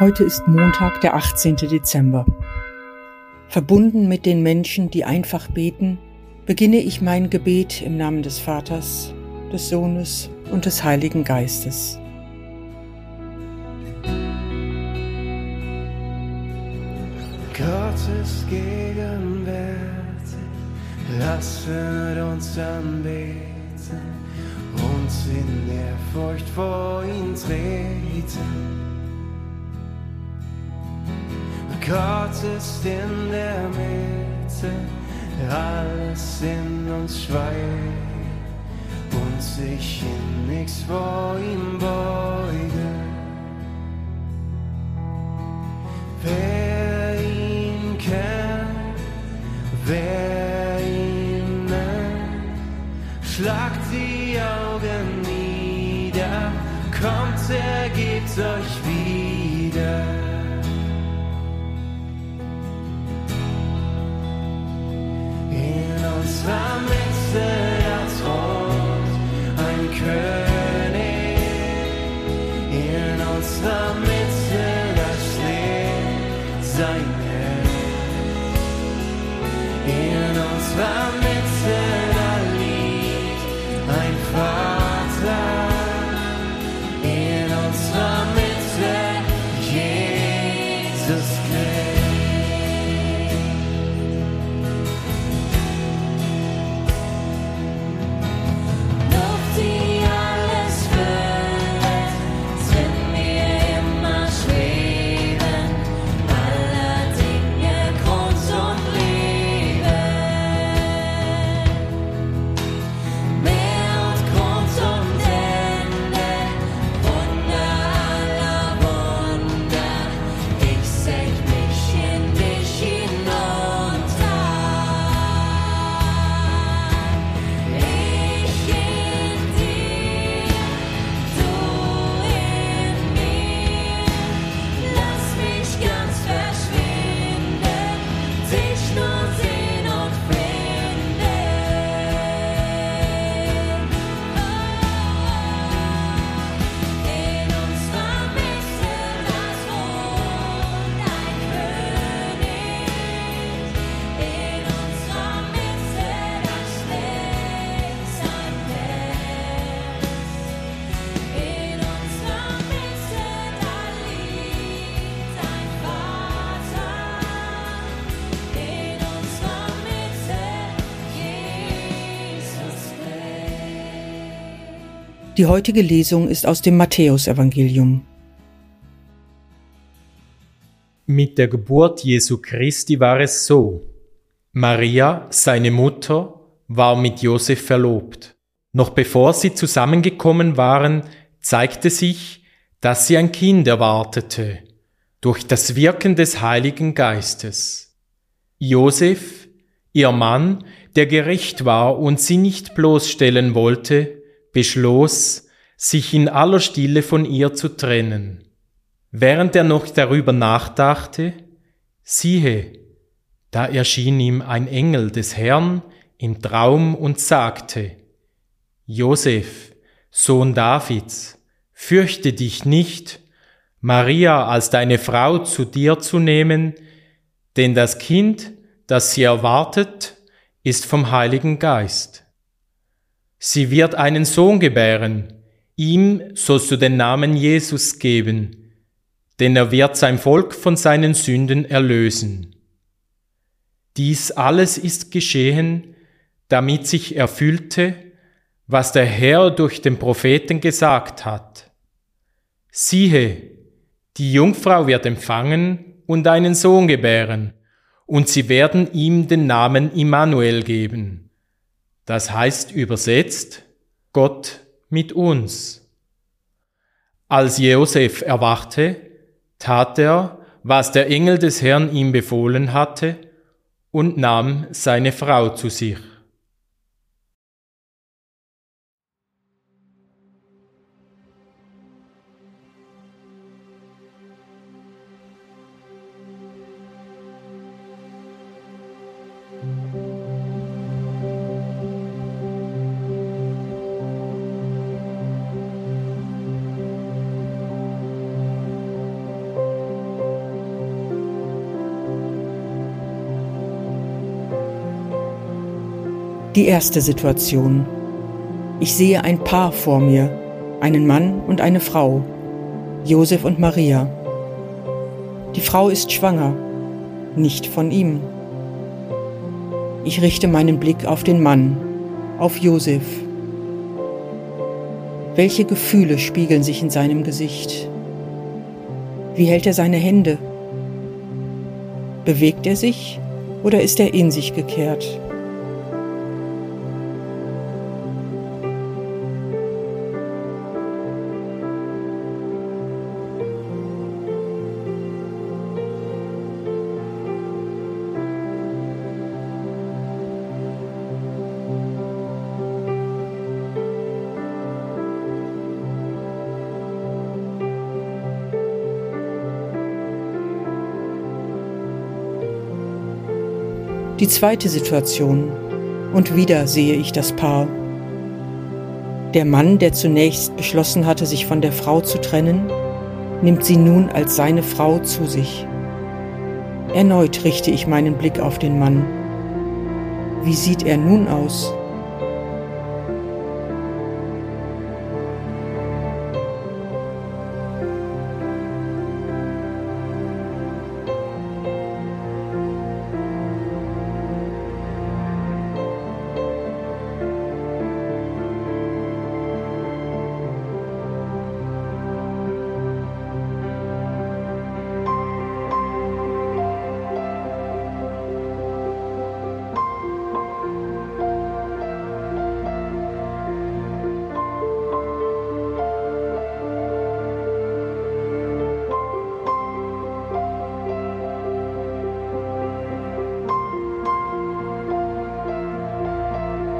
Heute ist Montag, der 18. Dezember. Verbunden mit den Menschen, die einfach beten, beginne ich mein Gebet im Namen des Vaters, des Sohnes und des Heiligen Geistes. Gottes Gegenwärtig, lasset uns anbeten, uns in Ehrfurcht vor ihn treten. Gott ist in der Mitte, alles in uns schweigt und sich in nichts vor ihm beuge. Die heutige Lesung ist aus dem Matthäusevangelium. Mit der Geburt Jesu Christi war es so. Maria, seine Mutter, war mit Josef verlobt. Noch bevor sie zusammengekommen waren, zeigte sich, dass sie ein Kind erwartete, durch das Wirken des Heiligen Geistes. Josef, ihr Mann, der gerecht war und sie nicht bloßstellen wollte, beschloss, sich in aller Stille von ihr zu trennen. Während er noch darüber nachdachte, siehe, da erschien ihm ein Engel des Herrn im Traum und sagte, Josef, Sohn Davids, fürchte dich nicht, Maria als deine Frau zu dir zu nehmen, denn das Kind, das sie erwartet, ist vom Heiligen Geist. Sie wird einen Sohn gebären, ihm sollst du den Namen Jesus geben, denn er wird sein Volk von seinen Sünden erlösen. Dies alles ist geschehen, damit sich erfüllte, was der Herr durch den Propheten gesagt hat. Siehe, die Jungfrau wird empfangen und einen Sohn gebären, und sie werden ihm den Namen Immanuel geben. Das heißt übersetzt Gott mit uns. Als Josef erwachte, tat er, was der Engel des Herrn ihm befohlen hatte, und nahm seine Frau zu sich. Die erste Situation. Ich sehe ein Paar vor mir, einen Mann und eine Frau, Josef und Maria. Die Frau ist schwanger, nicht von ihm. Ich richte meinen Blick auf den Mann, auf Josef. Welche Gefühle spiegeln sich in seinem Gesicht? Wie hält er seine Hände? Bewegt er sich oder ist er in sich gekehrt? Die zweite Situation. Und wieder sehe ich das Paar. Der Mann, der zunächst beschlossen hatte, sich von der Frau zu trennen, nimmt sie nun als seine Frau zu sich. Erneut richte ich meinen Blick auf den Mann. Wie sieht er nun aus?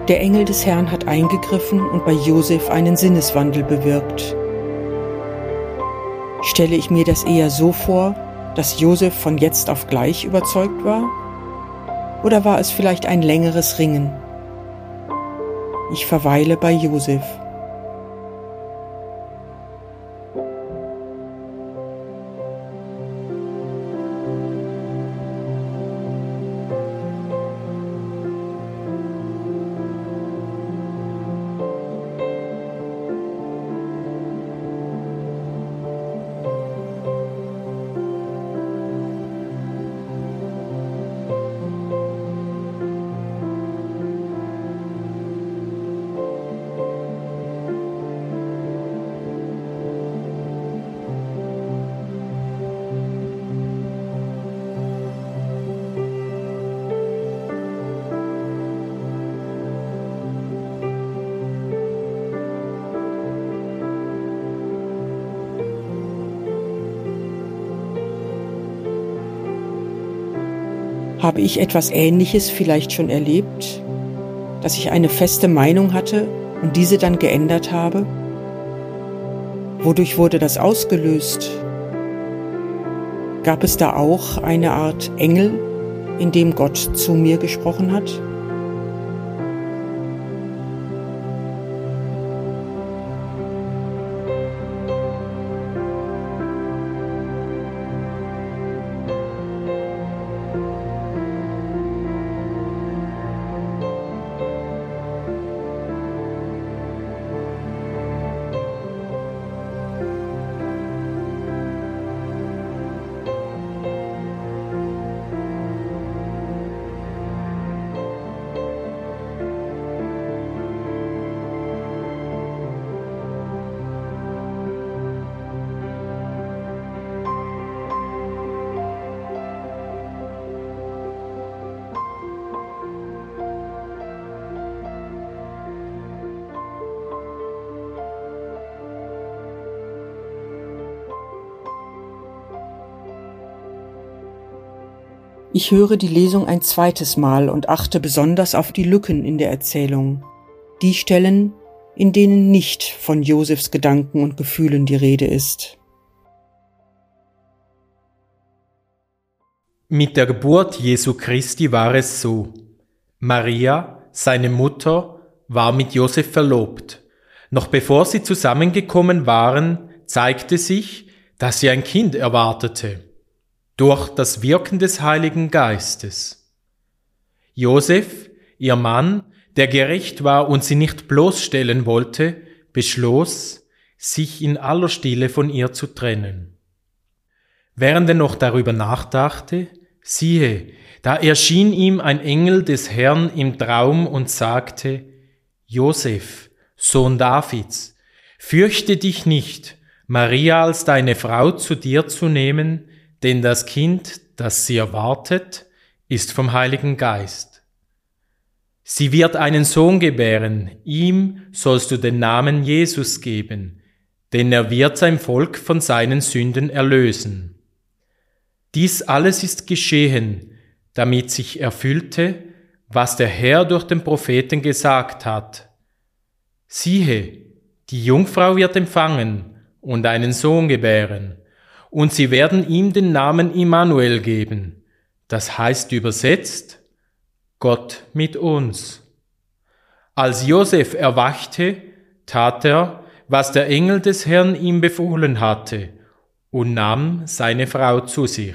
Der Engel des Herrn hat eingegriffen und bei Josef einen Sinneswandel bewirkt. Stelle ich mir das eher so vor, dass Josef von jetzt auf gleich überzeugt war? Oder war es vielleicht ein längeres Ringen? Ich verweile bei Josef. Habe ich etwas Ähnliches vielleicht schon erlebt, dass ich eine feste Meinung hatte und diese dann geändert habe? Wodurch wurde das ausgelöst? Gab es da auch eine Art Engel, in dem Gott zu mir gesprochen hat? Ich höre die Lesung ein zweites Mal und achte besonders auf die Lücken in der Erzählung. Die Stellen, in denen nicht von Josefs Gedanken und Gefühlen die Rede ist. Mit der Geburt Jesu Christi war es so. Maria, seine Mutter, war mit Josef verlobt. Noch bevor sie zusammengekommen waren, zeigte sich, dass sie ein Kind erwartete durch das Wirken des Heiligen Geistes. Josef, ihr Mann, der gerecht war und sie nicht bloßstellen wollte, beschloss, sich in aller Stille von ihr zu trennen. Während er noch darüber nachdachte, siehe, da erschien ihm ein Engel des Herrn im Traum und sagte, Josef, Sohn Davids, fürchte dich nicht, Maria als deine Frau zu dir zu nehmen, denn das Kind, das sie erwartet, ist vom Heiligen Geist. Sie wird einen Sohn gebären, ihm sollst du den Namen Jesus geben, denn er wird sein Volk von seinen Sünden erlösen. Dies alles ist geschehen, damit sich erfüllte, was der Herr durch den Propheten gesagt hat. Siehe, die Jungfrau wird empfangen und einen Sohn gebären, und sie werden ihm den Namen Immanuel geben, das heißt übersetzt Gott mit uns. Als Josef erwachte, tat er, was der Engel des Herrn ihm befohlen hatte, und nahm seine Frau zu sich.